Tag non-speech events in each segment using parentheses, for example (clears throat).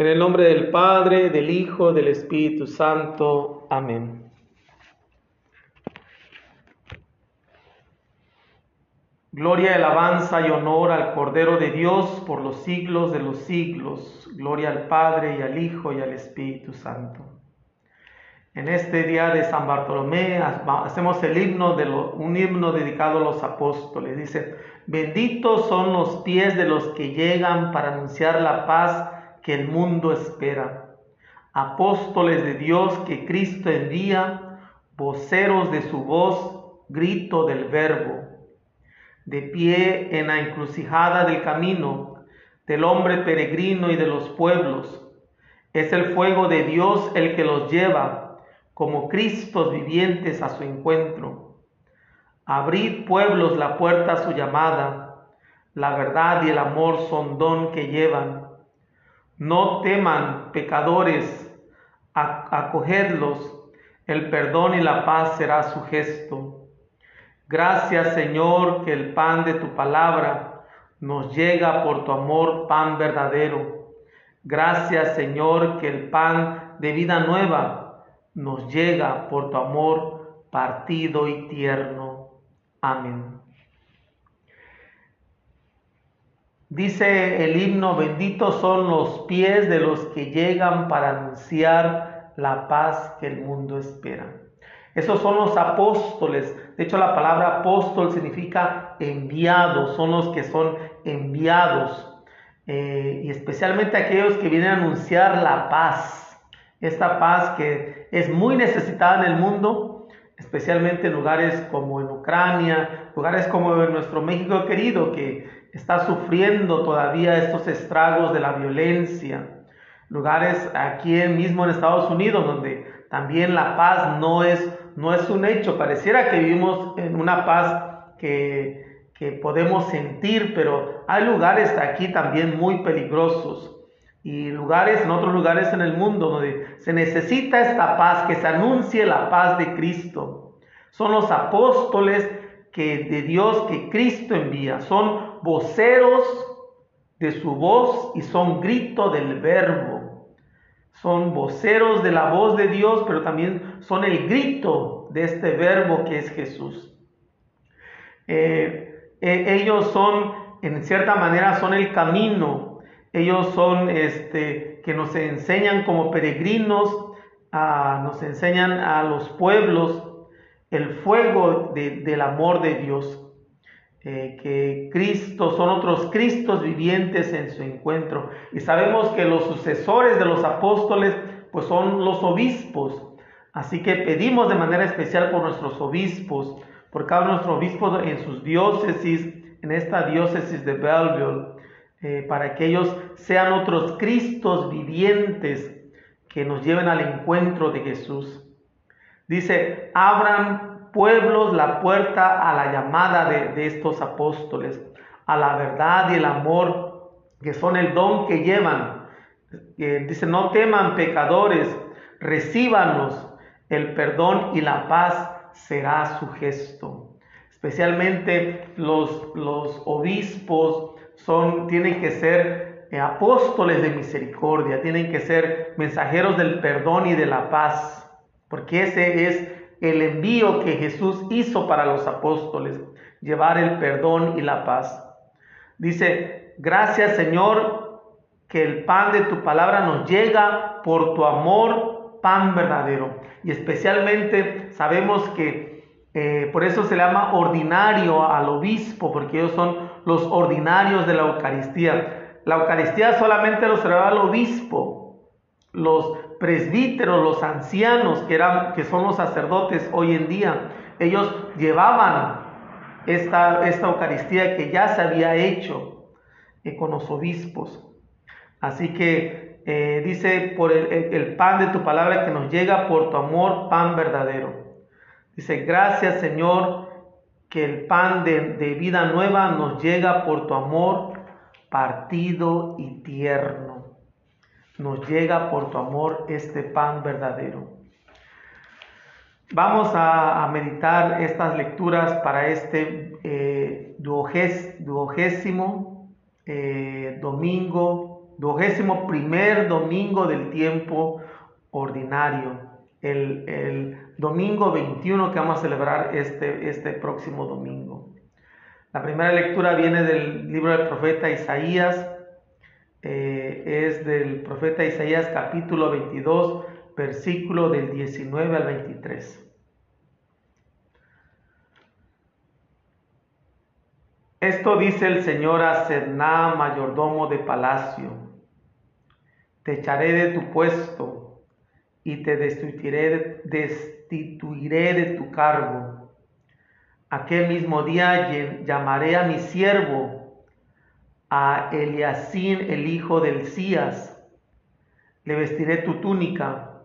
En el nombre del Padre, del Hijo, del Espíritu Santo. Amén. Gloria, alabanza y honor al Cordero de Dios por los siglos de los siglos. Gloria al Padre y al Hijo y al Espíritu Santo. En este día de San Bartolomé hacemos el himno de un himno dedicado a los apóstoles. Dice, benditos son los pies de los que llegan para anunciar la paz que el mundo espera. Apóstoles de Dios que Cristo envía, voceros de su voz, grito del verbo. De pie en la encrucijada del camino, del hombre peregrino y de los pueblos. Es el fuego de Dios el que los lleva, como Cristos vivientes a su encuentro. Abrid pueblos la puerta a su llamada, la verdad y el amor son don que llevan no teman, pecadores, acogedlos, el perdón y la paz será su gesto. Gracias Señor que el pan de tu palabra nos llega por tu amor, pan verdadero. Gracias Señor que el pan de vida nueva nos llega por tu amor partido y tierno. Amén. Dice el himno, benditos son los pies de los que llegan para anunciar la paz que el mundo espera. Esos son los apóstoles. De hecho, la palabra apóstol significa enviados, son los que son enviados. Eh, y especialmente aquellos que vienen a anunciar la paz. Esta paz que es muy necesitada en el mundo, especialmente en lugares como en Ucrania, lugares como en nuestro México querido, que está sufriendo todavía estos estragos de la violencia. Lugares aquí mismo en Estados Unidos donde también la paz no es, no es un hecho. Pareciera que vivimos en una paz que, que podemos sentir, pero hay lugares aquí también muy peligrosos y lugares, en otros lugares en el mundo donde se necesita esta paz, que se anuncie la paz de Cristo. Son los apóstoles que de Dios que Cristo envía, son voceros de su voz y son grito del verbo. Son voceros de la voz de Dios, pero también son el grito de este verbo que es Jesús. Eh, eh, ellos son, en cierta manera, son el camino. Ellos son este, que nos enseñan como peregrinos, nos enseñan a los pueblos el fuego del amor de Dios. Eh, que Cristo son otros Cristos vivientes en su encuentro. Y sabemos que los sucesores de los apóstoles pues son los obispos. Así que pedimos de manera especial por nuestros obispos, por cada nuestro obispo en sus diócesis, en esta diócesis de Belleville, eh, para que ellos sean otros Cristos vivientes que nos lleven al encuentro de Jesús. Dice, abran pueblos la puerta a la llamada de, estos apóstoles, a la verdad y el amor, que son el don que llevan. dice, no teman pecadores, recíbanos, el perdón y la paz será su gesto. Especialmente los, los obispos son, tienen que ser eh, apóstoles de misericordia, tienen que ser mensajeros del perdón y de la paz, porque ese es el envío que Jesús hizo para los apóstoles, llevar el perdón y la paz. Dice, gracias Señor, que el pan de tu palabra nos llega por tu amor, pan verdadero. Y especialmente sabemos que eh, por eso se le llama ordinario al obispo, porque ellos son los ordinarios de la Eucaristía. La Eucaristía solamente lo será al obispo. Los presbíteros, los ancianos, que, eran, que son los sacerdotes hoy en día, ellos llevaban esta, esta Eucaristía que ya se había hecho eh, con los obispos. Así que eh, dice, por el, pan de tu palabra que nos llega por tu amor, pan verdadero. Dice, gracias Señor, que el pan de, de vida nueva nos llega por tu amor partido y tierno nos llega por tu amor este pan verdadero. Vamos a, meditar estas lecturas para este eh, duogésimo eh, domingo vigésimo primer domingo del tiempo ordinario, el, el, domingo 21 que vamos a celebrar este, este próximo domingo. La primera lectura viene del libro del profeta Isaías, eh, es del profeta Isaías capítulo 22, versículo del 19 al 23. Esto dice el Señor a Sedná, mayordomo de palacio. Te echaré de tu puesto y te destituiré de tu cargo. Aquel mismo día llamaré a mi siervo, a Eliasín, el hijo del Cías. Le vestiré tu túnica,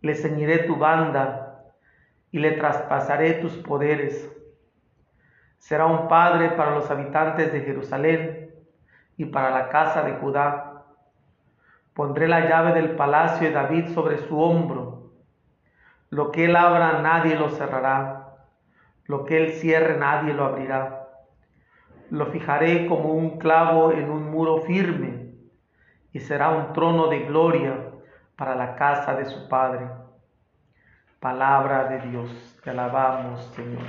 le ceñiré tu banda y le traspasaré tus poderes Será un padre para los habitantes de Jerusalén y para la casa de Judá. Pondré la llave del palacio de David sobre su hombro. Lo que él abra nadie lo cerrará. Lo que él cierre nadie lo abrirá. Lo fijaré como un clavo en un muro firme y será un trono de gloria para la casa de su padre. Palabra de Dios. Te alabamos, Señor.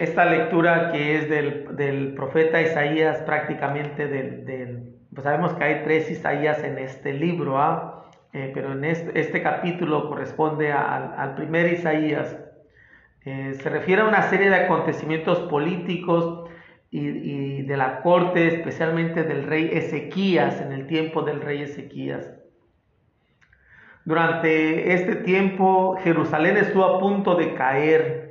esta lectura que es del, profeta Isaías, prácticamente del, pues sabemos que hay tres Isaías en este libro, ¿ah? Eh, pero en este, capítulo corresponde al primer Isaías. Eh, se refiere a una serie de acontecimientos políticos y, de la corte, especialmente del rey Ezequías, en el tiempo del rey Ezequías. Durante este tiempo Jerusalén estuvo a punto de caer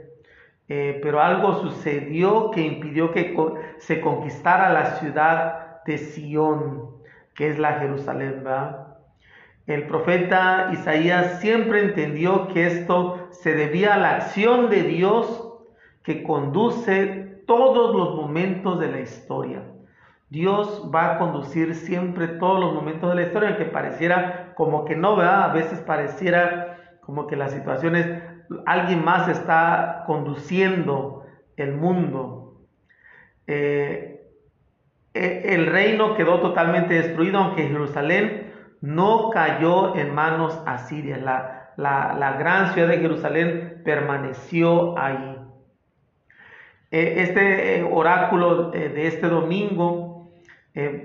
eh, pero algo sucedió que impidió que se conquistara la ciudad de Sión, que es la Jerusalén. El profeta Isaías siempre entendió que esto se debía a la acción de Dios que conduce todos los momentos de la historia. Dios va a conducir siempre todos los momentos de la historia, aunque pareciera como que no, ¿verdad? A veces pareciera como que las situaciones alguien más está conduciendo el mundo. Eh, e, el reino quedó totalmente destruido, aunque Jerusalén no cayó en manos asirias. La, la, gran ciudad de Jerusalén permaneció ahí. Eh, este eh, oráculo de este domingo,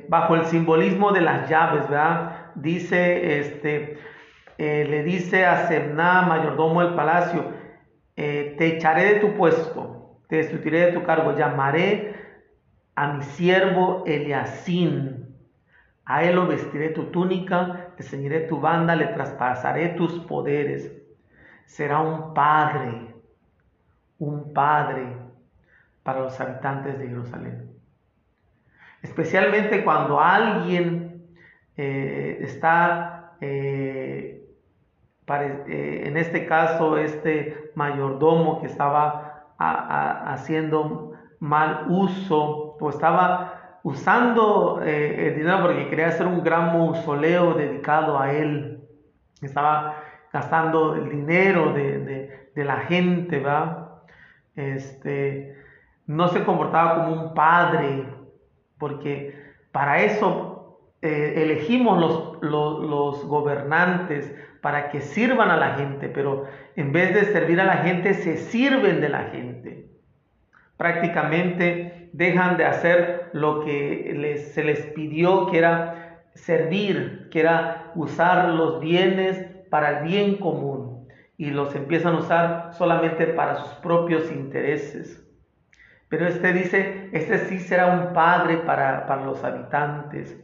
bajo el simbolismo de las llaves, ¿verdad? Dice, este, eh, le dice a Semná, mayordomo del palacio, eh, te echaré de tu puesto, te destituiré de tu cargo, llamaré a mi siervo Eliasín, a él lo vestiré tu túnica, te ceñiré tu banda, le traspasaré tus poderes, será un padre, un padre para los habitantes de Jerusalén. Especialmente cuando alguien eh, está eh, en este caso, este mayordomo que estaba haciendo mal uso o estaba usando eh, el dinero porque quería hacer un gran mausoleo dedicado a él. Estaba gastando el dinero de, la gente, ¿va? Este, no se comportaba como un padre, porque para eso eh, elegimos los, los gobernantes, para que sirvan a la gente, pero en vez de servir a la gente, se sirven de la gente. Prácticamente dejan de hacer lo que se les pidió, que era servir, que era usar los bienes para el bien común, y los empiezan a usar solamente para sus propios intereses. Pero este dice, este sí será un padre para, para los habitantes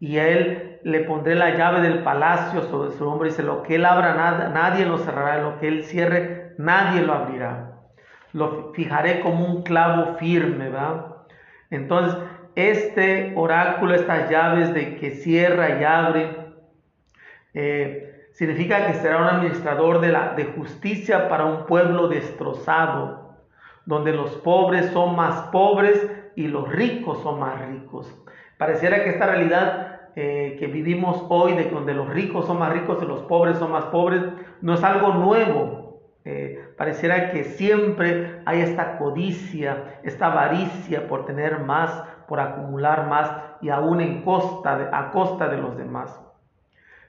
y a él le pondré la llave del palacio sobre su hombro. Dice, lo que él abra, nadie lo cerrará, lo que él cierre, nadie lo abrirá. Lo fijaré como un clavo firme, ¿va? Entonces, este oráculo, estas llaves de que cierra y abre, eh, significa que será un administrador de, la, de justicia para un pueblo destrozado, donde los pobres son más pobres y los ricos son más ricos. Pareciera que esta realidad eh, que vivimos hoy, de donde los ricos son más ricos y los pobres son más pobres, no es algo nuevo. Eh, Pareciera que siempre hay esta codicia, esta avaricia por tener más, por acumular más y aún en costa a costa de los demás.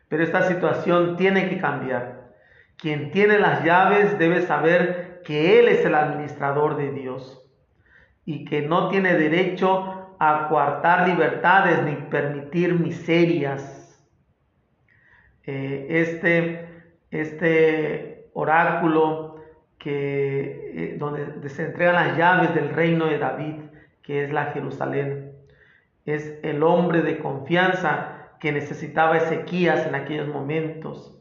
Pero esta situación tiene que cambiar. Quien tiene las llaves debe saber que Él es el administrador de Dios y que no tiene derecho a coartar libertades ni permitir miserias. Eh, este, este oráculo que, eh, donde se entregan las llaves del reino de David, que es la Jerusalén, es el hombre de confianza que necesitaba Ezequías en aquellos momentos,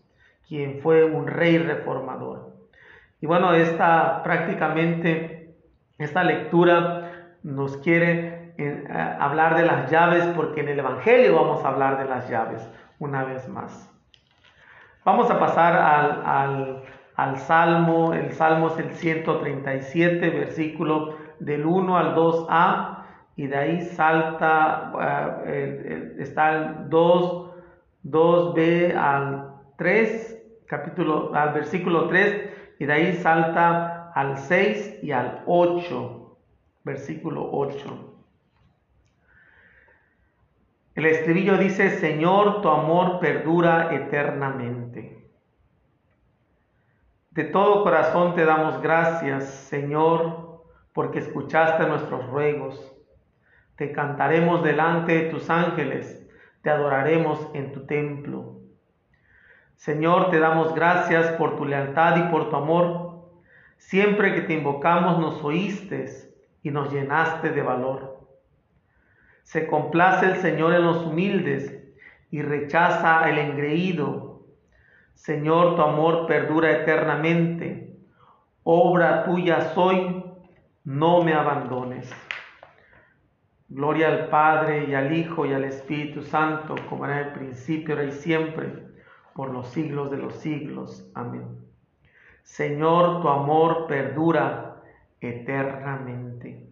quien fue un rey reformador. Y bueno, esta prácticamente, esta lectura nos quiere eh, hablar de las llaves porque en el Evangelio vamos a hablar de las llaves una vez más. Vamos a pasar al, al, al Salmo, el Salmo es el 137, versículo del 1 al 2a y de ahí salta, eh, está el 2, 2b al 3, capítulo, al versículo 3, y de ahí salta al 6 y al 8, versículo 8. El estribillo dice, Señor, tu amor perdura eternamente. De todo corazón te damos gracias, Señor, porque escuchaste nuestros ruegos te cantaremos delante de tus ángeles, te adoraremos en tu templo. Señor, te damos gracias por tu lealtad y por tu amor. Siempre que te invocamos nos oíste y nos llenaste de valor. Se complace el Señor en los humildes y rechaza el engreído. Señor, tu amor perdura eternamente. Obra tuya soy, no me abandones. Gloria al Padre y al Hijo y al Espíritu Santo, como era en el principio, ahora y siempre, por los siglos de los siglos. Amén. Señor, tu amor perdura eternamente.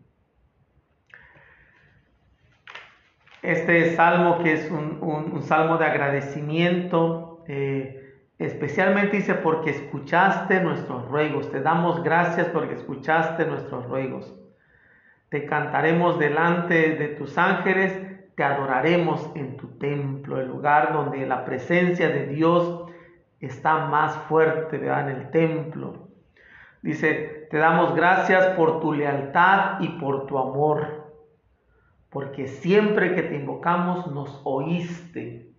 Este salmo que es un, salmo de agradecimiento, eh, especialmente dice porque escuchaste nuestros ruegos. Te damos gracias porque escuchaste nuestros ruegos. Te cantaremos delante de tus ángeles, te adoraremos en tu templo, el lugar donde la presencia de Dios está más fuerte, ¿verdad? En el templo. Dice, te damos gracias por tu lealtad y por tu amor, porque siempre que te invocamos nos oíste.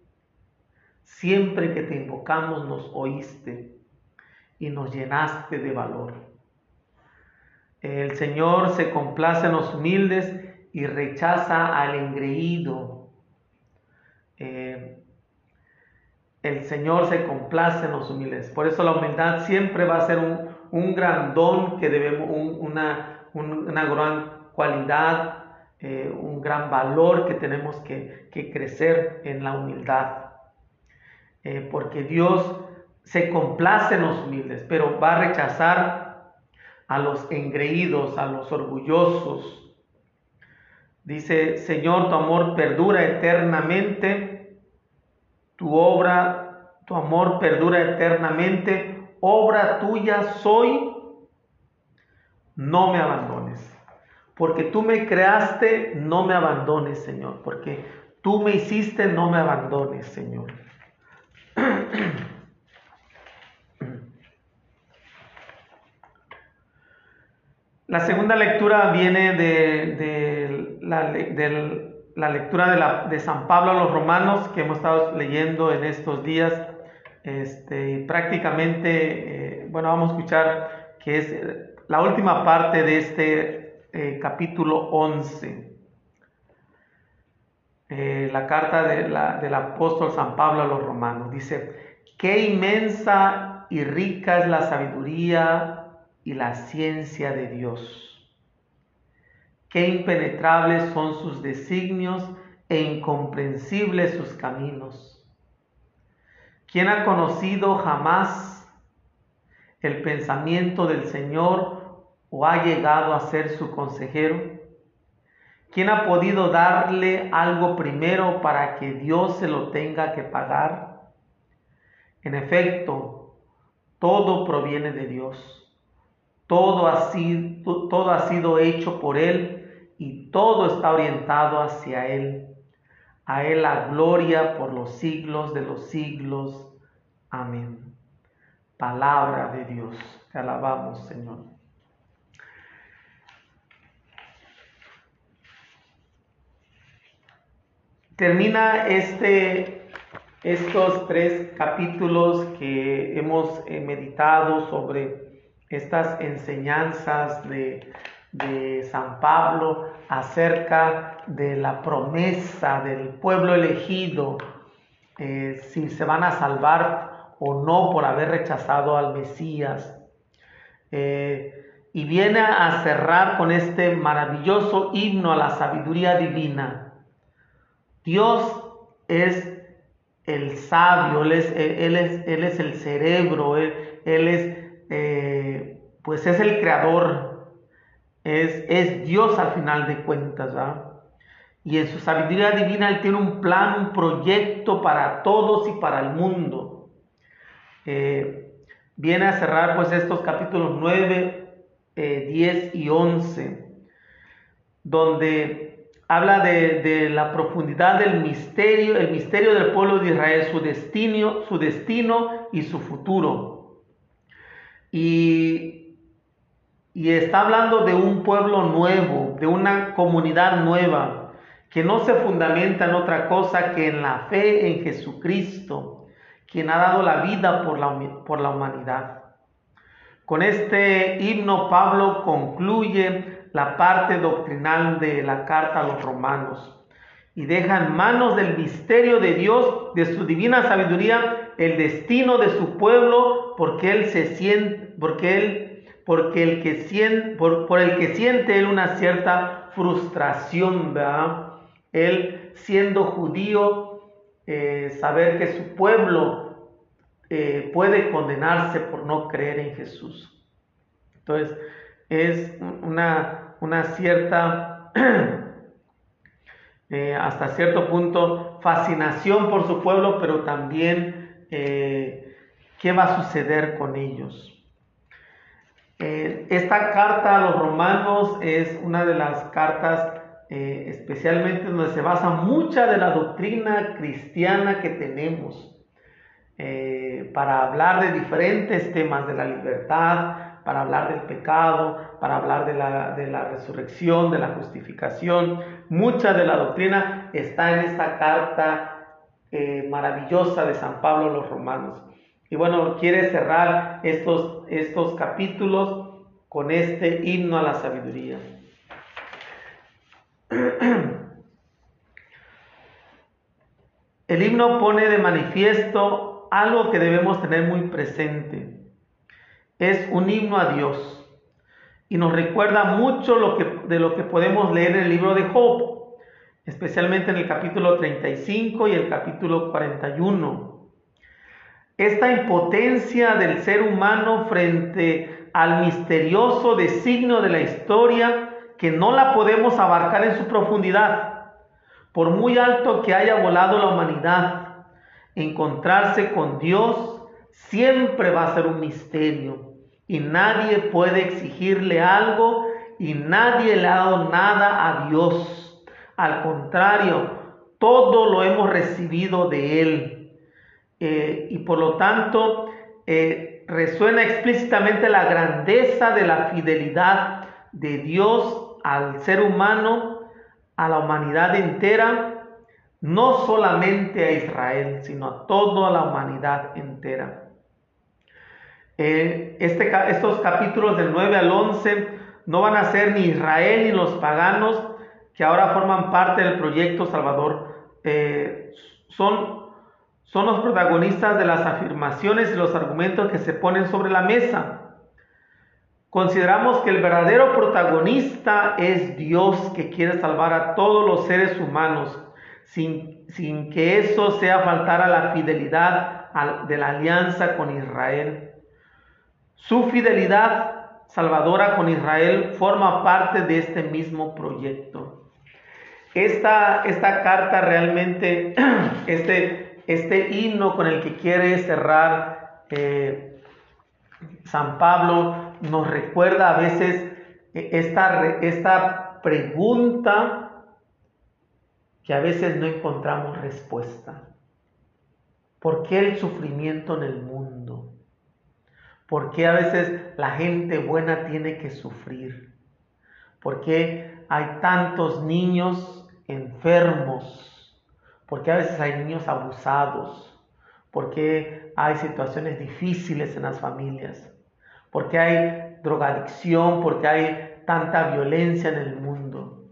Siempre que te invocamos nos oíste y nos llenaste de valor. El Señor se complace en los humildes y rechaza al engreído. Eh, el Señor se complace en los humildes. Por eso la humildad siempre va a ser un, gran don que debemos, una, gran cualidad, eh, un gran valor que tenemos que, crecer en la humildad. Eh, porque Dios se complace en los humildes, pero va a rechazar a los engreídos, a los orgullosos. Dice, Señor, tu amor perdura eternamente, tu obra, tu amor perdura eternamente, obra tuya soy, no me abandones. Porque tú me creaste, no me abandones, Señor. Porque tú me hiciste, no me abandones, Señor. (clears throat) La segunda lectura viene de, la, lectura de, San Pablo a los romanos que hemos estado leyendo en estos días. Este, prácticamente, eh, bueno, vamos a escuchar que es la última parte de este eh, capítulo 11. Eh, la carta del apóstol San Pablo a los romanos. Dice, qué inmensa y rica es la sabiduría y la ciencia de Dios. Qué impenetrables son sus designios e incomprensibles sus caminos. ¿Quién ha conocido jamás el pensamiento del Señor o ha llegado a ser su consejero? ¿Quién ha podido darle algo primero para que Dios se lo tenga que pagar? En efecto, todo proviene de Dios Todo ha sido, todo ha sido hecho por Él y todo está orientado hacia Él. A Él la gloria por los siglos de los siglos. Amén. Palabra de Dios. Te alabamos, Señor. Termina este, estos tres capítulos que hemos eh, meditado sobre estas enseñanzas de, San Pablo acerca de la promesa del pueblo elegido, eh, si se van a salvar o no por haber rechazado al Mesías. Eh, y viene a cerrar con este maravilloso himno a la sabiduría divina Dios es el sabio, Él es, él es, él es el cerebro, Él, es, eh, pues es el creador, es, es, Dios al final de cuentas, Y en su sabiduría divina Él tiene un plan, un proyecto para todos y para el mundo. Eh, viene a cerrar pues estos capítulos 9, 10 eh, y 11, donde habla de, la profundidad del misterio, el misterio del pueblo de Israel, su destino, su destino y su futuro. Y, y está hablando de un pueblo nuevo, de una comunidad nueva, que no se fundamenta en otra cosa que en la fe en Jesucristo, quien ha dado la vida por la, por la humanidad. Con este himno Pablo concluye la parte doctrinal de la carta a los romanos y deja en manos del misterio de Dios, de su divina sabiduría, el destino de su pueblo, porque él se siente, porque él, porque el que siente, por, el que siente él una cierta frustración, ¿verdad? Él siendo judío, eh, saber que su pueblo eh, puede condenarse por no creer en Jesús. Entonces, es una, una cierta, (clears throat) eh, hasta cierto punto, fascinación por su pueblo, pero también eh, qué va a suceder con ellos. Eh, esta carta a los romanos es una de las cartas especialmente donde se basa mucha de la doctrina cristiana que tenemos para hablar de diferentes temas de la libertad, para hablar del pecado, para hablar de la, resurrección, de la justificación. Mucha de la doctrina está en esta carta eh, maravillosa de San Pablo a los romanos. Y bueno, quiere cerrar estos, estos capítulos con este himno a la sabiduría. El himno pone de manifiesto algo que debemos tener muy presente es un himno a Dios. Y nos recuerda mucho de lo que podemos leer en el libro de Job, especialmente en el capítulo 35 y el capítulo 41. Esta impotencia del ser humano frente al misterioso designio de la historia que no la podemos abarcar en su profundidad, por muy alto que haya volado la humanidad, encontrarse con Dios siempre va a ser un misterio y nadie puede exigirle algo y nadie le ha dado nada a Dios. Al contrario, todo lo hemos recibido de Él. Eh, y por lo tanto, eh, resuena explícitamente la grandeza de la fidelidad de Dios al ser humano, a la humanidad entera, no solamente a Israel, sino a toda la humanidad entera. Eh, este, estos capítulos del 9 al 11 no van a ser ni Israel ni los paganos que ahora forman parte del proyecto Salvador. Eh, son, son los protagonistas de las afirmaciones y los argumentos que se ponen sobre la mesa. Consideramos que el verdadero protagonista es Dios que quiere salvar a todos los seres humanos sin, sin que eso sea faltar a la fidelidad de la alianza con Israel. Su fidelidad salvadora con Israel forma parte de este mismo proyecto. Esta, esta carta realmente, (clears throat) este, este himno con el que quiere cerrar eh, San Pablo, nos recuerda a veces eh, esta, esta pregunta que a veces no encontramos respuesta. ¿Por qué el sufrimiento en el mundo? ¿Por qué a veces la gente buena tiene que sufrir? ¿Por qué hay tantos niños enfermos? ¿Por qué a veces hay niños abusados? ¿Por qué hay situaciones difíciles en las familias? ¿Por qué hay drogadicción? ¿Por qué hay tanta violencia en el mundo?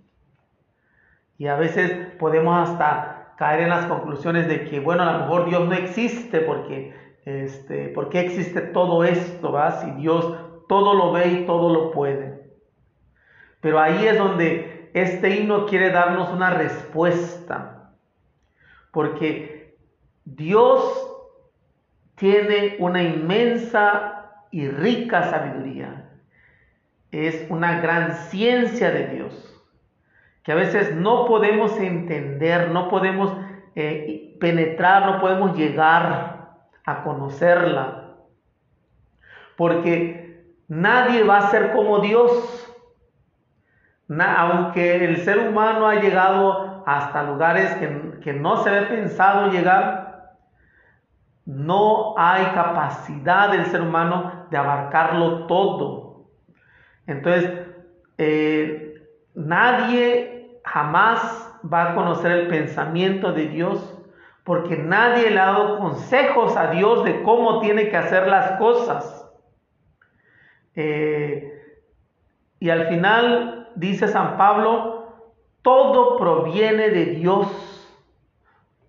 Y a veces podemos hasta caer en las conclusiones de que, bueno, a lo mejor Dios no existe porque, este, ¿por qué existe todo esto? ¿va? Si Dios todo lo ve y todo lo puede. Pero ahí es donde este himno quiere darnos una respuesta. Porque Dios tiene una inmensa y rica sabiduría. Es una gran ciencia de Dios que a veces no podemos entender, no podemos eh, penetrar, no podemos llegar a conocerla. Porque nadie va a ser como Dios. aunque el ser humano ha llegado hasta lugares que, que no se había pensado llegar, no hay capacidad del ser humano de abarcarlo todo. Entonces, eh, nadie jamás va a conocer el pensamiento de Dios porque nadie le ha dado consejos a Dios de cómo tiene que hacer las cosas. Eh, y al final dice San Pablo, todo proviene de Dios,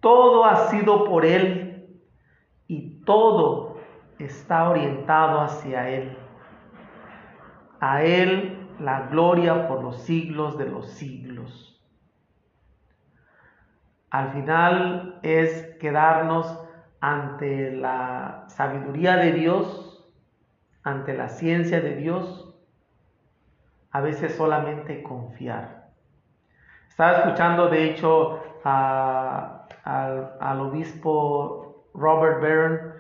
todo ha sido por Él y todo está orientado hacia Él. A Él la gloria por los siglos de los siglos. Al final es quedarnos ante la sabiduría de Dios, ante la ciencia de Dios, a veces solamente confiar. Estaba escuchando, de hecho, al, obispo Robert Barron,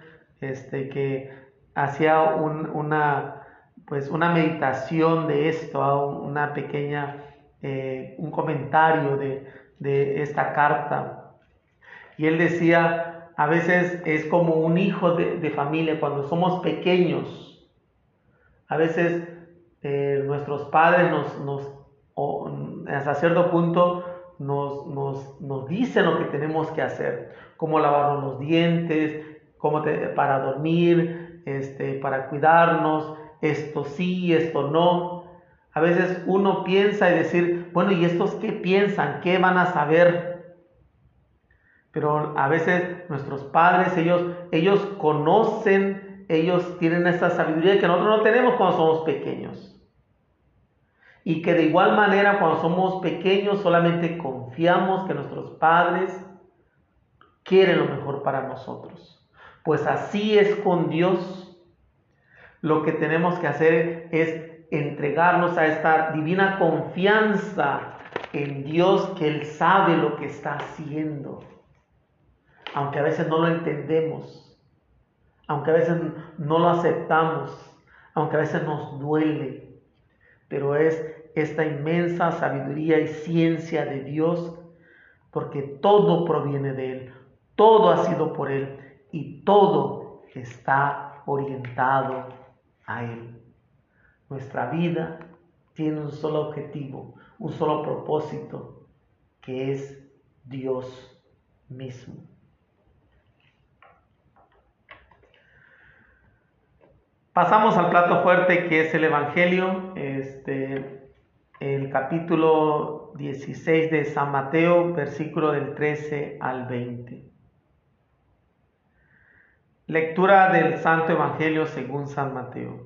este, que hacía una, pues una meditación de esto, una pequeña, eh, un comentario de, de esta carta. Y él decía, a veces es como un hijo de, familia cuando somos pequeños. A veces eh, nuestros padres nos, nos hasta cierto punto nos, nos, nos, dicen lo que tenemos que hacer, cómo lavarnos los dientes, cómo para dormir, este, para cuidarnos, esto sí, esto no. A veces uno piensa y decir, bueno, ¿y estos qué piensan? ¿Qué van a saber? Pero a veces nuestros padres, ellos, ellos conocen, ellos tienen esa sabiduría que nosotros no tenemos cuando somos pequeños. Y que de igual manera cuando somos pequeños solamente confiamos que nuestros padres quieren lo mejor para nosotros. Pues así es con Dios. Lo que tenemos que hacer es entregarnos a esta divina confianza en Dios que Él sabe lo que está haciendo. Aunque a veces no lo entendemos, aunque a veces no lo aceptamos, aunque a veces nos duele, pero es esta inmensa sabiduría y ciencia de Dios, porque todo proviene de Él, todo ha sido por Él y todo está orientado a Él. Nuestra vida tiene un solo objetivo, un solo propósito, que es Dios mismo. Pasamos al plato fuerte que es el Evangelio, este, el capítulo 16 de San Mateo, versículo del 13 al 20. Lectura del Santo Evangelio según San Mateo.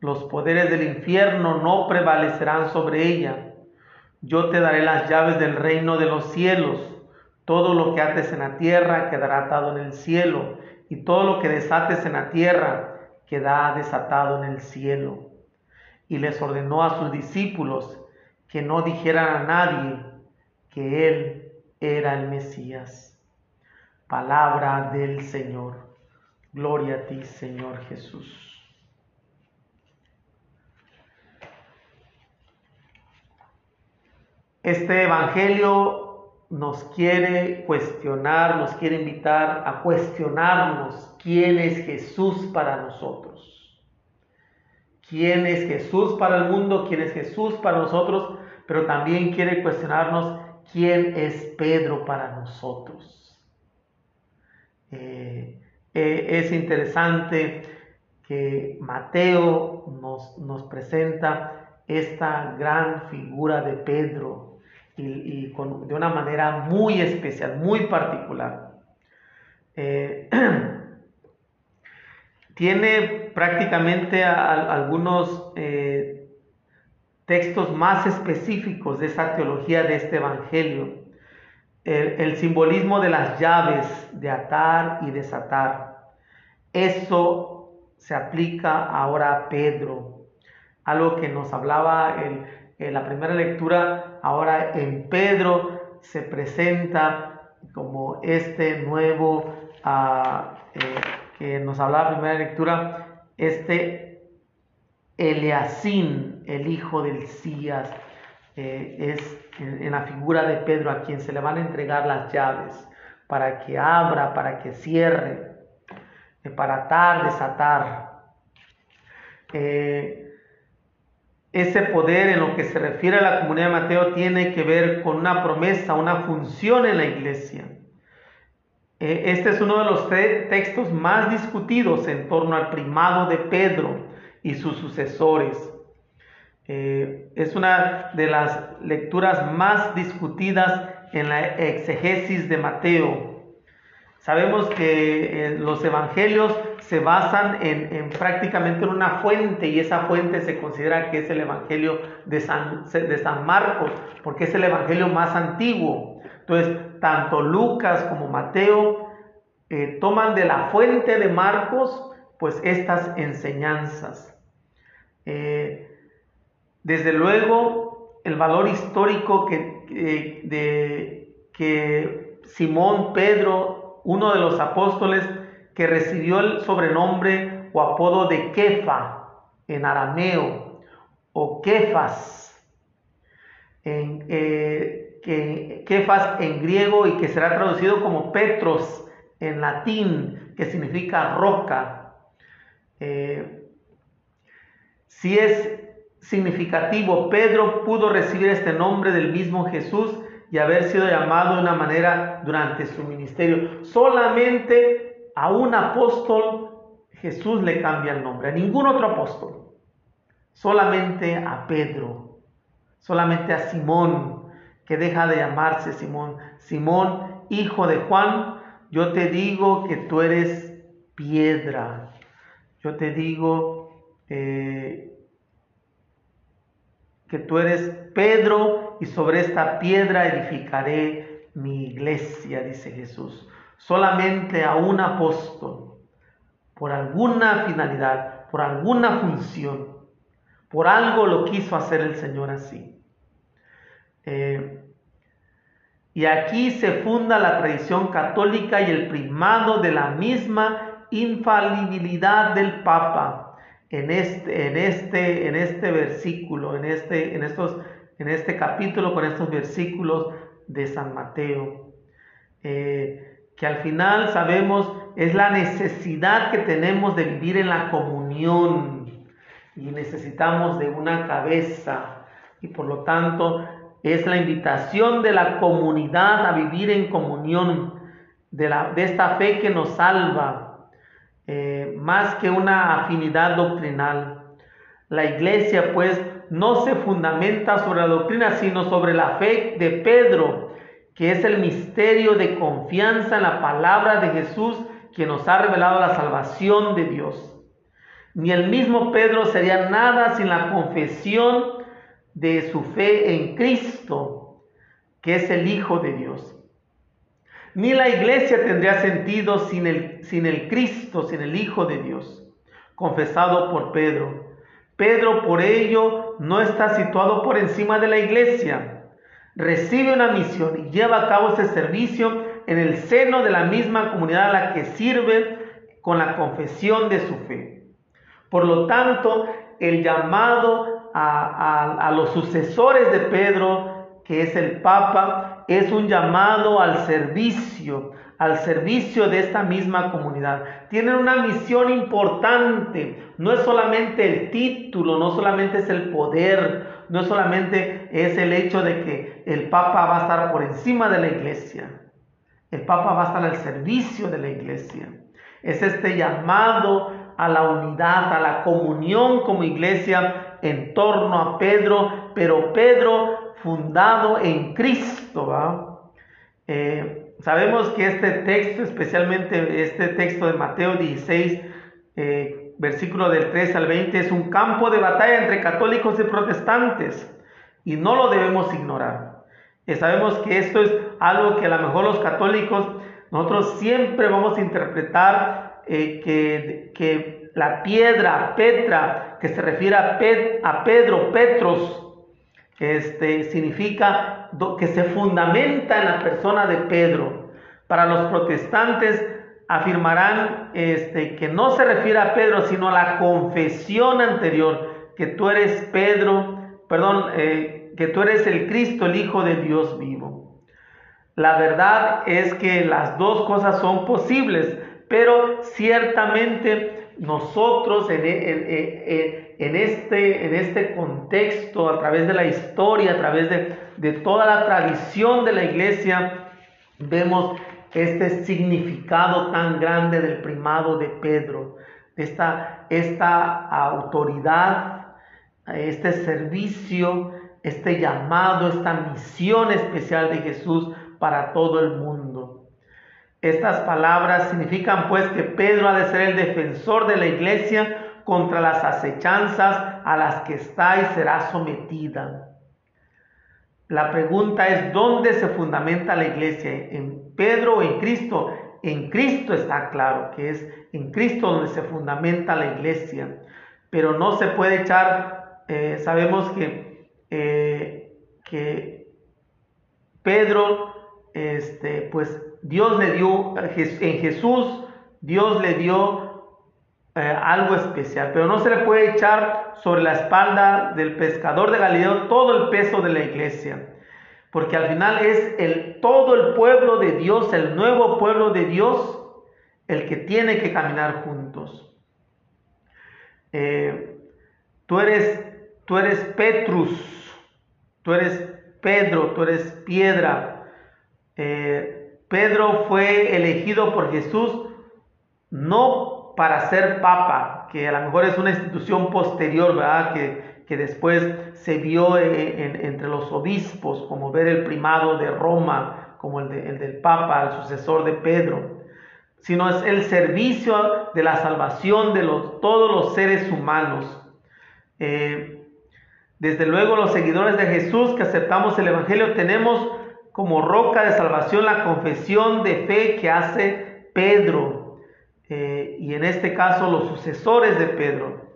Los poderes del infierno no prevalecerán sobre ella. Yo te daré las llaves del reino de los cielos. Todo lo que ates en la tierra quedará atado en el cielo, y todo lo que desates en la tierra queda desatado en el cielo. Y les ordenó a sus discípulos que no dijeran a nadie que Él era el Mesías. Palabra del Señor. Gloria a ti, Señor Jesús. Este Evangelio nos quiere cuestionar, nos quiere invitar a cuestionarnos quién es Jesús para nosotros. ¿Quién es Jesús para el mundo? ¿Quién es Jesús para nosotros? Pero también quiere cuestionarnos quién es Pedro para nosotros. Eh, eh, es interesante que Mateo nos, nos, presenta esta gran figura de Pedro y, de una manera muy especial, muy particular. Eh, (clears throat) tiene prácticamente algunos textos más específicos de esa teología de este Evangelio el, simbolismo de las llaves de atar y desatar. Eso se aplica ahora a Pedro, algo que nos hablaba en, la primera lectura, ahora en Pedro se presenta como este nuevo ah, eh, que nos hablaba la primera lectura, este Eleasín, el hijo del Cías, eh, es en, la figura de Pedro a quien se le van a entregar las llaves para que abra, para que cierre, eh, para atar, desatar. Ese poder en lo que se refiere a la comunidad de Mateo tiene que ver con una promesa, una función en la iglesia. Este es uno de los textos más discutidos en torno al primado de Pedro y sus sucesores. Eh, es una de las lecturas más discutidas en la exegesis de Mateo. Sabemos que eh, los evangelios se basan en, prácticamente en una fuente y esa fuente se considera que es el evangelio de San, de San Marcos, porque es el evangelio más antiguo. Entonces, tanto Lucas como Mateo eh, toman de la fuente de Marcos, pues estas enseñanzas. Desde luego, el valor histórico que, de, que Simón Pedro, uno de los apóstoles, que recibió el sobrenombre o apodo de Kefa en arameo, o Kefas en, eh, Kefas en griego y que será traducido como Petros en latín, que significa roca. Eh, si es significativo. Pedro pudo recibir este nombre del mismo Jesús y haber sido llamado de una manera durante su ministerio. Solamente a un apóstol Jesús le cambia el nombre, a ningún otro apóstol. Solamente a Pedro, solamente a Simón, que deja de llamarse Simón. Simón, hijo de Juan, yo te digo que tú eres piedra. Yo te digo eh, que tú eres Pedro y sobre esta piedra edificaré mi iglesia, dice Jesús. Solamente a un apóstol, por alguna finalidad, por alguna función, por algo lo quiso hacer el Señor así. Eh, y aquí se funda la tradición católica y el primado de la misma infalibilidad del Papa en este, en este, en este versículo, en este, en, estos, en este capítulo, con estos versículos de San Mateo. Eh, que al final sabemos es la necesidad que tenemos de vivir en la comunión, y necesitamos de una cabeza y por lo tanto es la invitación de la comunidad a vivir en comunión de, la, de esta fe que nos salva, eh, más que una afinidad doctrinal. La iglesia pues no se fundamenta sobre la doctrina, sino sobre la fe de Pedro, que es el misterio de confianza en la palabra de Jesús que nos ha revelado la salvación de Dios. Ni el mismo Pedro sería nada sin la confesión de su fe en Cristo, que es el Hijo de Dios. Ni la iglesia tendría sentido sin el, sin el Cristo, sin el Hijo de Dios, confesado por Pedro. Pedro por ello no está situado por encima de la iglesia. Recibe una misión y lleva a cabo ese servicio en el seno de la misma comunidad a la que sirve con la confesión de su fe. Por lo tanto, el llamado a, los sucesores de Pedro, que es el Papa, es un llamado al servicio, al servicio de esta misma comunidad. Tienen una misión importante, no es solamente el título, no solamente es el poder, no solamente es el hecho de que el Papa va a estar por encima de la iglesia, el Papa va a estar al servicio de la iglesia. Es este llamado a la unidad, a la comunión como iglesia en torno a Pedro, pero Pedro fundado en Cristo. Eh, sabemos que este texto, especialmente este texto de Mateo 16, eh, versículo del 3 al 20, es un campo de batalla entre católicos y protestantes y no lo debemos ignorar. Eh, sabemos que esto es algo que a lo mejor los católicos, nosotros siempre vamos a interpretar eh, que, la piedra, Petra, que se refiere a, a Pedro, Petros, este, significa que se fundamenta en la persona de Pedro. Para los protestantes afirmarán este, que no se refiere a Pedro, sino a la confesión anterior, que tú eres Pedro, perdón, eh, que tú eres el Cristo, el Hijo de Dios vivo. La verdad es que las dos cosas son posibles pero ciertamente nosotros en, este, en este contexto, a través de la historia, a través de, toda la tradición de la iglesia, vemos este significado tan grande del primado de Pedro, esta, esta autoridad, este servicio, este llamado, esta misión especial de Jesús para todo el mundo. Estas palabras significan pues que Pedro ha de ser el defensor de la iglesia contra las acechanzas a las que está y será sometida. La pregunta es, ¿dónde se fundamenta la iglesia? ¿En Pedro o en Cristo? En Cristo está claro que es en Cristo donde se fundamenta la iglesia. Pero no se puede echar, eh, sabemos que, eh, que Pedro, este, pues Dios le dio, en Jesús, Dios le dio eh, algo especial, pero no se le puede echar sobre la espalda del pescador de Galileo todo el peso de la iglesia, porque al final es el, todo el pueblo de Dios, el nuevo pueblo de Dios, el que tiene que caminar juntos. Eh, tú, eres, tú eres Petrus, tú eres Pedro, tú eres piedra. Eh, Pedro fue elegido por Jesús no para ser papa, que a lo mejor es una institución posterior, ¿verdad? Que, que después se vio eh, entre los obispos, como ver el primado de Roma, como el, del papa, el sucesor de Pedro, sino es el servicio de la salvación de los, todos los seres humanos. Eh, desde luego los seguidores de Jesús que aceptamos el Evangelio tenemos como roca de salvación la confesión de fe que hace Pedro, eh, y en este caso los sucesores de Pedro.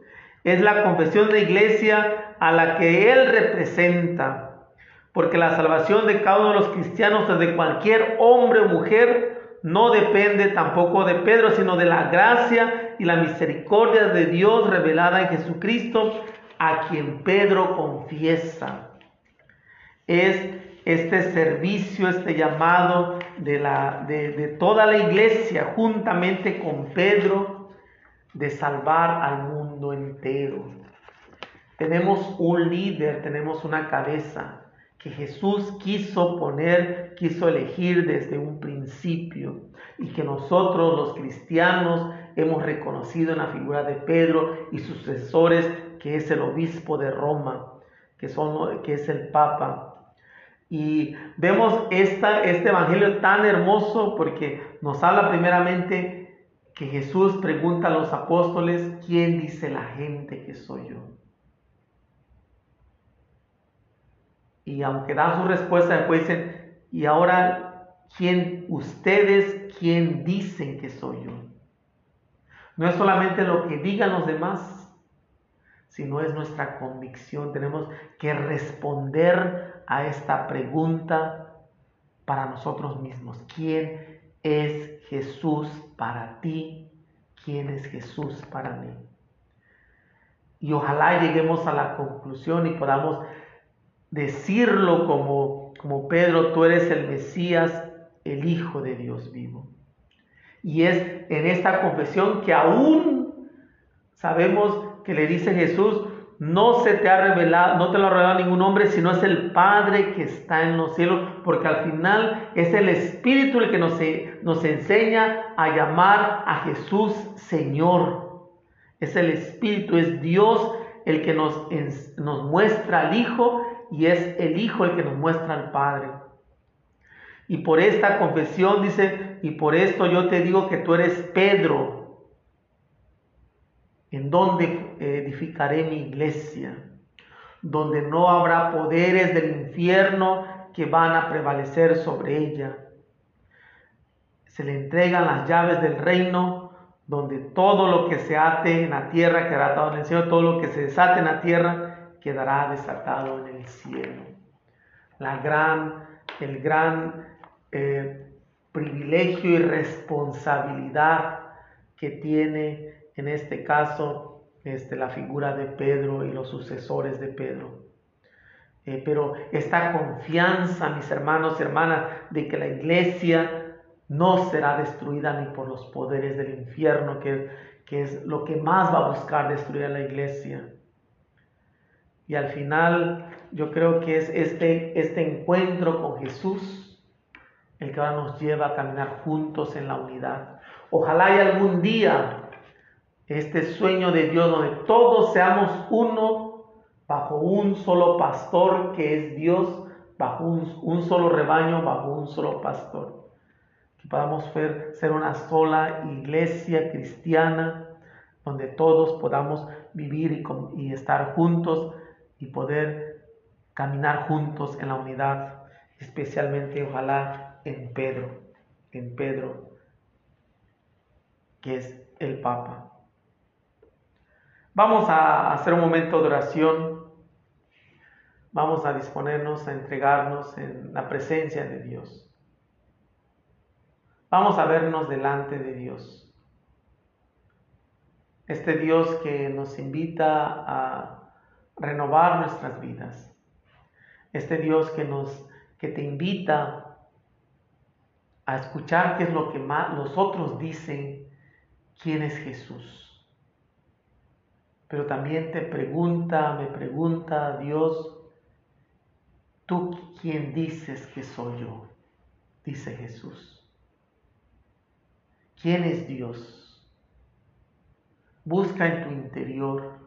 Es la confesión de iglesia a la que él representa, porque la salvación de cada uno de los cristianos, desde cualquier hombre o mujer, no depende tampoco de Pedro, sino de la gracia y la misericordia de Dios revelada en Jesucristo, a quien Pedro confiesa. Es este servicio, este llamado de, la, de, toda la iglesia juntamente con Pedro de salvar al mundo entero. tenemos un líder, tenemos una cabeza que Jesús quiso poner, quiso elegir desde un principio y que nosotros los cristianos hemos reconocido en la figura de Pedro y sus sucesores, que es el obispo de Roma, que, son, que es el Papa. Y vemos esta, este evangelio tan hermoso porque nos habla primeramente que Jesús pregunta a los apóstoles, ¿quién dice la gente que soy yo? Y aunque dan su respuesta, después dicen, y ahora, ¿quién, ustedes, quién dicen que soy yo? No es solamente lo que digan los demás, sino es nuestra convicción. Tenemos que responder a esta pregunta para nosotros mismos. ¿Quién es Jesús para ti? ¿Quién es Jesús para mí? Y ojalá lleguemos a la conclusión y podamos decirlo como, como Pedro, tú eres el Mesías, el Hijo de Dios vivo. Y es en esta confesión que aún sabemos que le dice Jesús, no se te ha revelado, no te lo ha revelado ningún hombre, sino es el Padre que está en los cielos, porque al final es el Espíritu el que nos, nos enseña a llamar a Jesús Señor. Es el Espíritu, es Dios el que nos, nos muestra al Hijo y es el Hijo el que nos muestra al Padre. Y por esta confesión dice, y por esto yo te digo que tú eres Pedro, en donde edificaré mi iglesia, donde no habrá poderes del infierno que van a prevalecer sobre ella. Se le entregan las llaves del reino, donde todo lo que se ate en la tierra quedará atado en el cielo, todo lo que se desate en la tierra quedará desatado en el cielo. La gran, el gran eh, privilegio y responsabilidad que tiene en este caso este, la figura de Pedro y los sucesores de Pedro. Eh, pero esta confianza, mis hermanos y hermanas, de que la iglesia no será destruida ni por los poderes del infierno, que, que es lo que más va a buscar destruir a la iglesia. Y al final yo creo que es este, este encuentro con Jesús el que ahora nos lleva a caminar juntos en la unidad. Ojalá haya algún día este sueño de Dios donde todos seamos uno bajo un solo pastor que es Dios, bajo un, solo rebaño, bajo un solo pastor. Que podamos ser, ser una sola iglesia cristiana donde todos podamos vivir y, y estar juntos y poder caminar juntos en la unidad, especialmente ojalá en Pedro, en Pedro, que es el Papa. Vamos a hacer un momento de oración, vamos a disponernos a entregarnos en la presencia de Dios. Vamos a vernos delante de Dios. Este Dios que nos invita a renovar nuestras vidas. Este Dios que nos que te invita a escuchar qué es lo que más los otros dicen quién es Jesús. Pero también te pregunta, me pregunta Dios, ¿tú quién dices que soy yo? Dice Jesús. ¿Quién es Dios? Busca en tu interior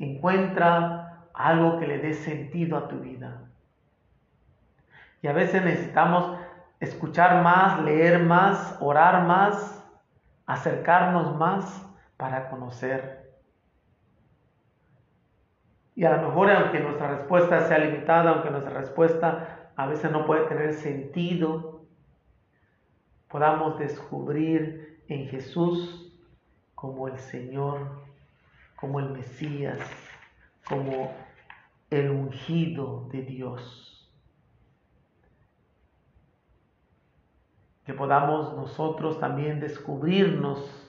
Encuentra algo que le dé sentido a tu vida. Y a veces necesitamos escuchar más, leer más, orar más, acercarnos más para conocer. Y a lo mejor aunque nuestra respuesta sea limitada, aunque nuestra respuesta a veces no puede tener sentido, podamos descubrir en Jesús como el Señor como el Mesías, como el ungido de Dios. Que podamos nosotros también descubrirnos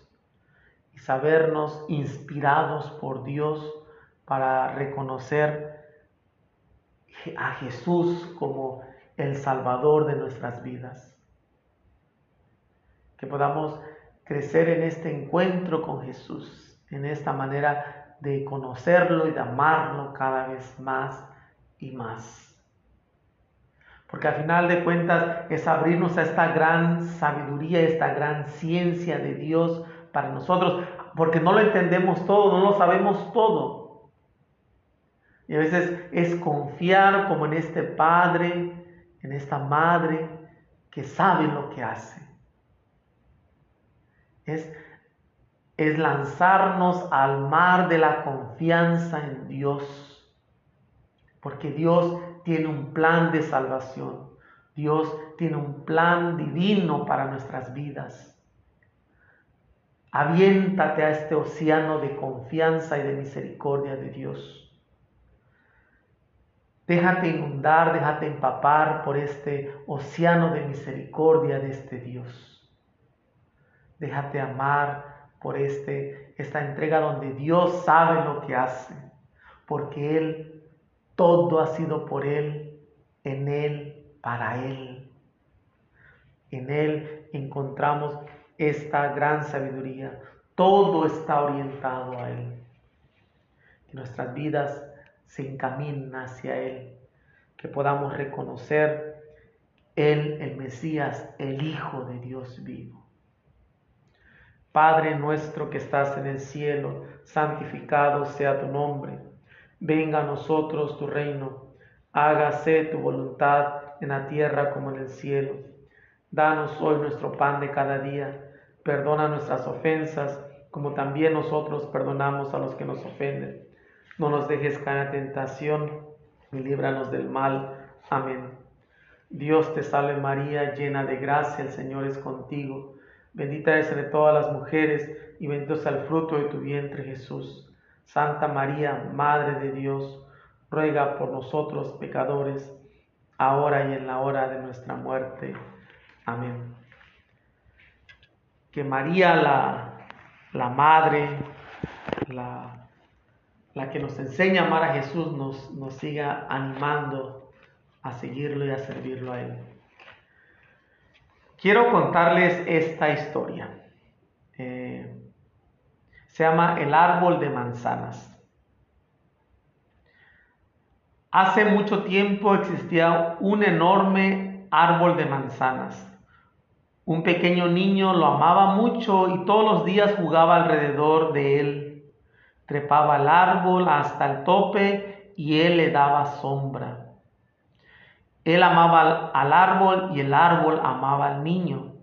sabernos inspirados por Dios para reconocer a Jesús como el Salvador de nuestras vidas. Que podamos crecer en este encuentro con Jesús en esta manera de conocerlo y de amarlo cada vez más y más. Porque al final de cuentas es abrirnos a esta gran sabiduría, esta gran ciencia de Dios para nosotros, porque no lo entendemos todo, no lo sabemos todo. Y a veces es confiar como en este Padre, en esta Madre que sabe lo que hace. Es, es lanzarnos al mar de la confianza en Dios, porque Dios tiene un plan de salvación. Dios tiene un plan divino para nuestras vidas. Aviéntate a este océano de confianza y de misericordia de Dios. Déjate inundar, déjate empapar por este océano de misericordia de este Dios. Déjate amar por este, esta entrega donde Dios sabe lo que hace, porque Él todo ha sido por Él, en Él, para Él. En Él encontramos esta gran sabiduría. Todo está orientado a Él. Que nuestras vidas se encaminen hacia Él. Que podamos reconocer Él, el Mesías, el Hijo de Dios vivo. Padre nuestro que estás en el cielo, santificado sea tu nombre Venga a nosotros tu reino, hágase tu voluntad en la tierra como en el cielo. Danos hoy nuestro pan de cada día, perdona nuestras ofensas, como también nosotros perdonamos a los que nos ofenden. No nos dejes caer en tentación y líbranos del mal. Amén. Dios te salve María, llena de gracia, el Señor es contigo. Bendita eres entre todas las mujeres y bendito es el fruto de tu vientre Jesús. Santa María, Madre de Dios, ruega por nosotros pecadores, ahora y en la hora de nuestra muerte. Amén. Que María, la, la Madre, la, la, que nos enseña a amar a Jesús, nos, nos siga animando a seguirlo y a servirlo a Él. Quiero contarles esta historia. Eh, se llama el árbol de manzanas. Hace mucho tiempo existía un enorme árbol de manzanas. Un pequeño niño lo amaba mucho y todos los días jugaba alrededor de él. Trepaba al árbol hasta el tope y él le daba sombra. Él amaba al árbol y el árbol amaba al niño.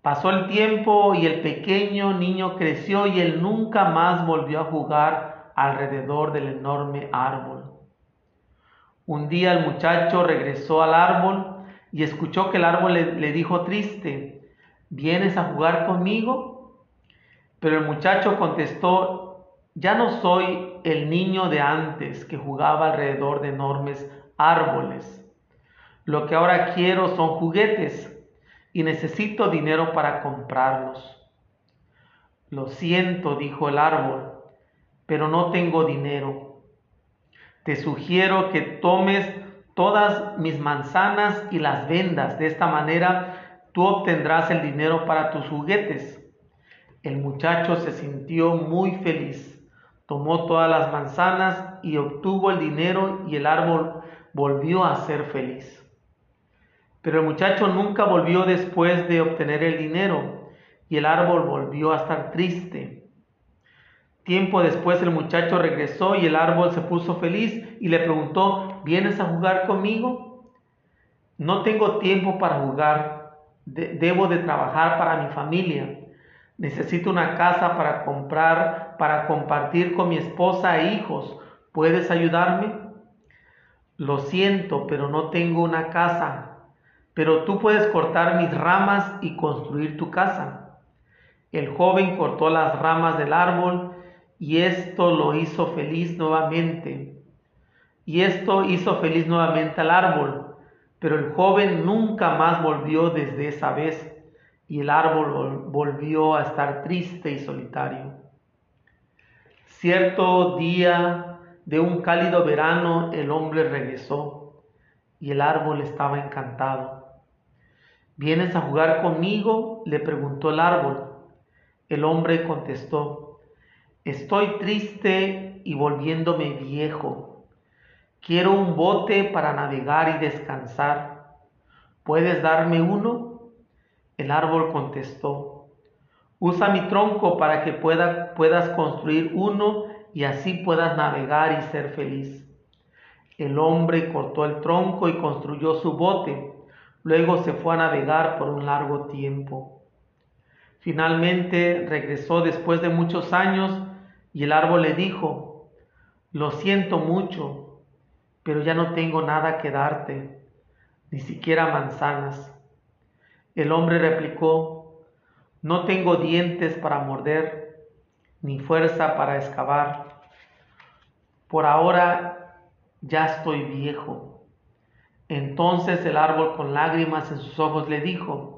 Pasó el tiempo y el pequeño niño creció y él nunca más volvió a jugar alrededor del enorme árbol. Un día el muchacho regresó al árbol y escuchó que el árbol le, dijo triste, ¿vienes a jugar conmigo? Pero el muchacho contestó, ya no soy el niño de antes que jugaba alrededor de enormes árboles. Lo que ahora quiero son juguetes y necesito dinero para comprarlos. Lo siento, dijo el árbol, pero no tengo dinero. Te sugiero que tomes todas mis manzanas y las vendas. De esta manera tú obtendrás el dinero para tus juguetes. El muchacho se sintió muy feliz. Tomó todas las manzanas y obtuvo el dinero y el árbol volvió a ser feliz. Pero el muchacho nunca volvió después de obtener el dinero y el árbol volvió a estar triste. Tiempo después el muchacho regresó y el árbol se puso feliz y le preguntó, ¿vienes a jugar conmigo? No tengo tiempo para jugar, debo de trabajar para mi familia. Necesito una casa para comprar, para compartir con mi esposa e hijos. ¿Puedes ayudarme? Lo siento, pero no tengo una casa, pero tú puedes cortar mis ramas y construir tu casa. El joven cortó las ramas del árbol y esto lo hizo feliz nuevamente. Y esto hizo feliz nuevamente al árbol, pero el joven nunca más volvió desde esa vez y el árbol volvió a estar triste y solitario. Cierto día de un cálido verano el hombre regresó y el árbol estaba encantado. ¿Vienes a jugar conmigo? le preguntó el árbol. El hombre contestó, Estoy triste y volviéndome viejo. Quiero un bote para navegar y descansar. ¿Puedes darme uno? El árbol contestó, usa mi tronco para que pueda, puedas construir uno y así puedas navegar y ser feliz. El hombre cortó el tronco y construyó su bote. Luego se fue a navegar por un largo tiempo. Finalmente regresó después de muchos años y el árbol le dijo, lo siento mucho, pero ya no tengo nada que darte, ni siquiera manzanas. El hombre replicó, no tengo dientes para morder, ni fuerza para excavar. Por ahora ya estoy viejo. Entonces el árbol con lágrimas en sus ojos le dijo,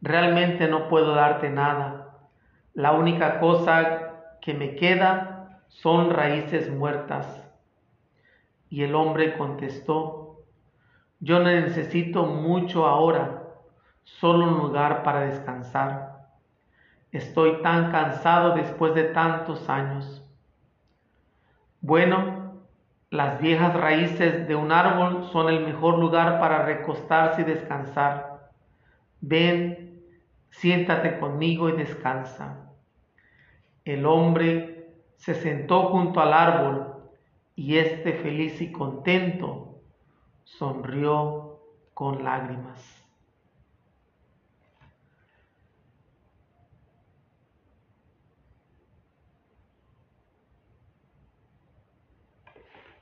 realmente no puedo darte nada. La única cosa que me queda son raíces muertas. Y el hombre contestó, yo necesito mucho ahora, solo un lugar para descansar. Estoy tan cansado después de tantos años. Bueno, las viejas raíces de un árbol son el mejor lugar para recostarse y descansar. Ven, siéntate conmigo y descansa. El hombre se sentó junto al árbol y este feliz y contento sonrió con lágrimas.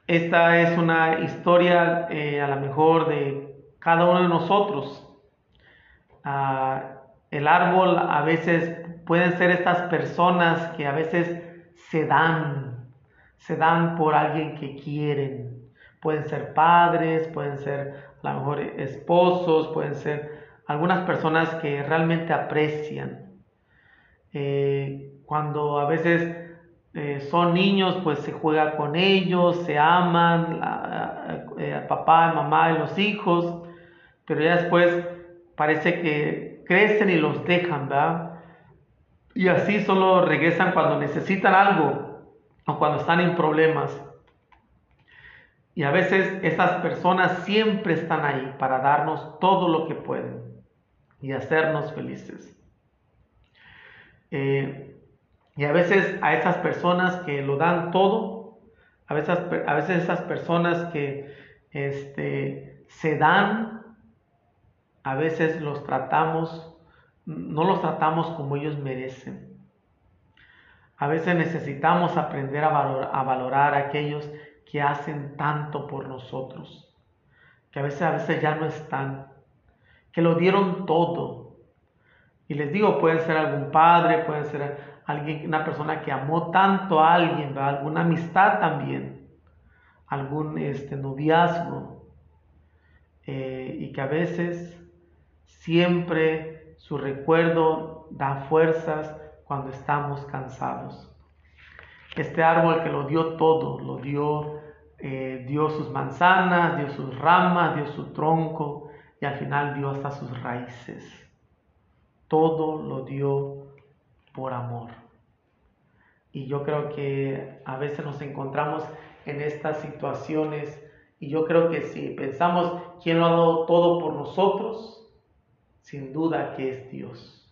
Esta es una historia eh, a lo mejor de cada uno de nosotros. Ah, el árbol a veces pueden ser estas personas que a veces se dan, se dan por alguien que quieren. Pueden ser padres, pueden ser a lo mejor esposos, pueden ser algunas personas que realmente aprecian. Eh, cuando a veces eh, son niños, pues se juega con ellos, se aman, a, eh, papá, mamá y los hijos, pero ya después parece que crecen y los dejan, ¿verdad? Y así solo regresan cuando necesitan algo o cuando están en problemas. Y a veces esas personas siempre están ahí para darnos todo lo que pueden y hacernos felices. Eh, y a veces a esas personas que lo dan todo, a veces, a veces esas personas que este, se dan a veces los tratamos, no los tratamos como ellos merecen. A veces necesitamos aprender a, a valorar a aquellos que hacen tanto por nosotros, que a veces, a veces ya no están, que lo dieron todo. Y les digo, pueden ser algún padre, pueden ser alguien, una persona que amó tanto a alguien, alguna amistad también, algún este, noviazgo, eh, y que a veces Siempre su recuerdo da fuerzas cuando estamos cansados. Este árbol que lo dio todo, lo dio, eh, dio sus manzanas, dio sus ramas, dio su tronco y al final dio hasta sus raíces. Todo lo dio por amor. Y yo creo que a veces nos encontramos en estas situaciones y yo creo que si pensamos quién lo ha dado todo por nosotros, sin duda que es Dios.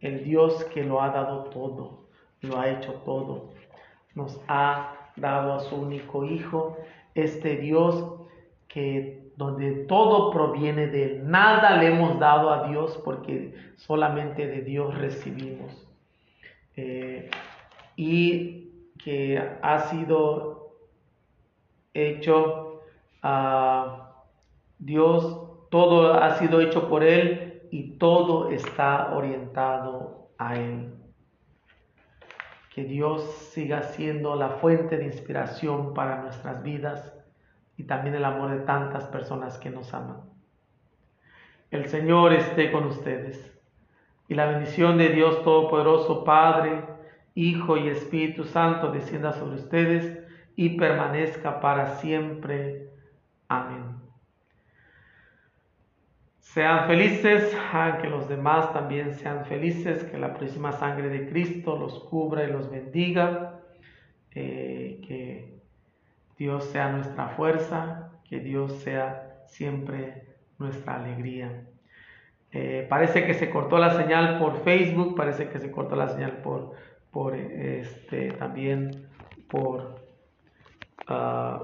El Dios que lo ha dado todo, lo ha hecho todo. Nos ha dado a su único Hijo, este Dios que donde todo proviene de Él. Nada le hemos dado a Dios porque solamente de Dios recibimos. Eh, y que ha sido hecho a Dios, todo ha sido hecho por Él y todo está orientado a Él. Que Dios siga siendo la fuente de inspiración para nuestras vidas y también el amor de tantas personas que nos aman. El Señor esté con ustedes y la bendición de Dios Todopoderoso, Padre, Hijo y Espíritu Santo descienda sobre ustedes y permanezca para siempre. Amén. Sean felices, que los demás también sean felices, que la próxima sangre de Cristo los cubra y los bendiga, eh, que Dios sea nuestra fuerza, que Dios sea siempre nuestra alegría. Eh, parece que se cortó la señal por Facebook, parece que se cortó la señal por, por este, también por... Ah,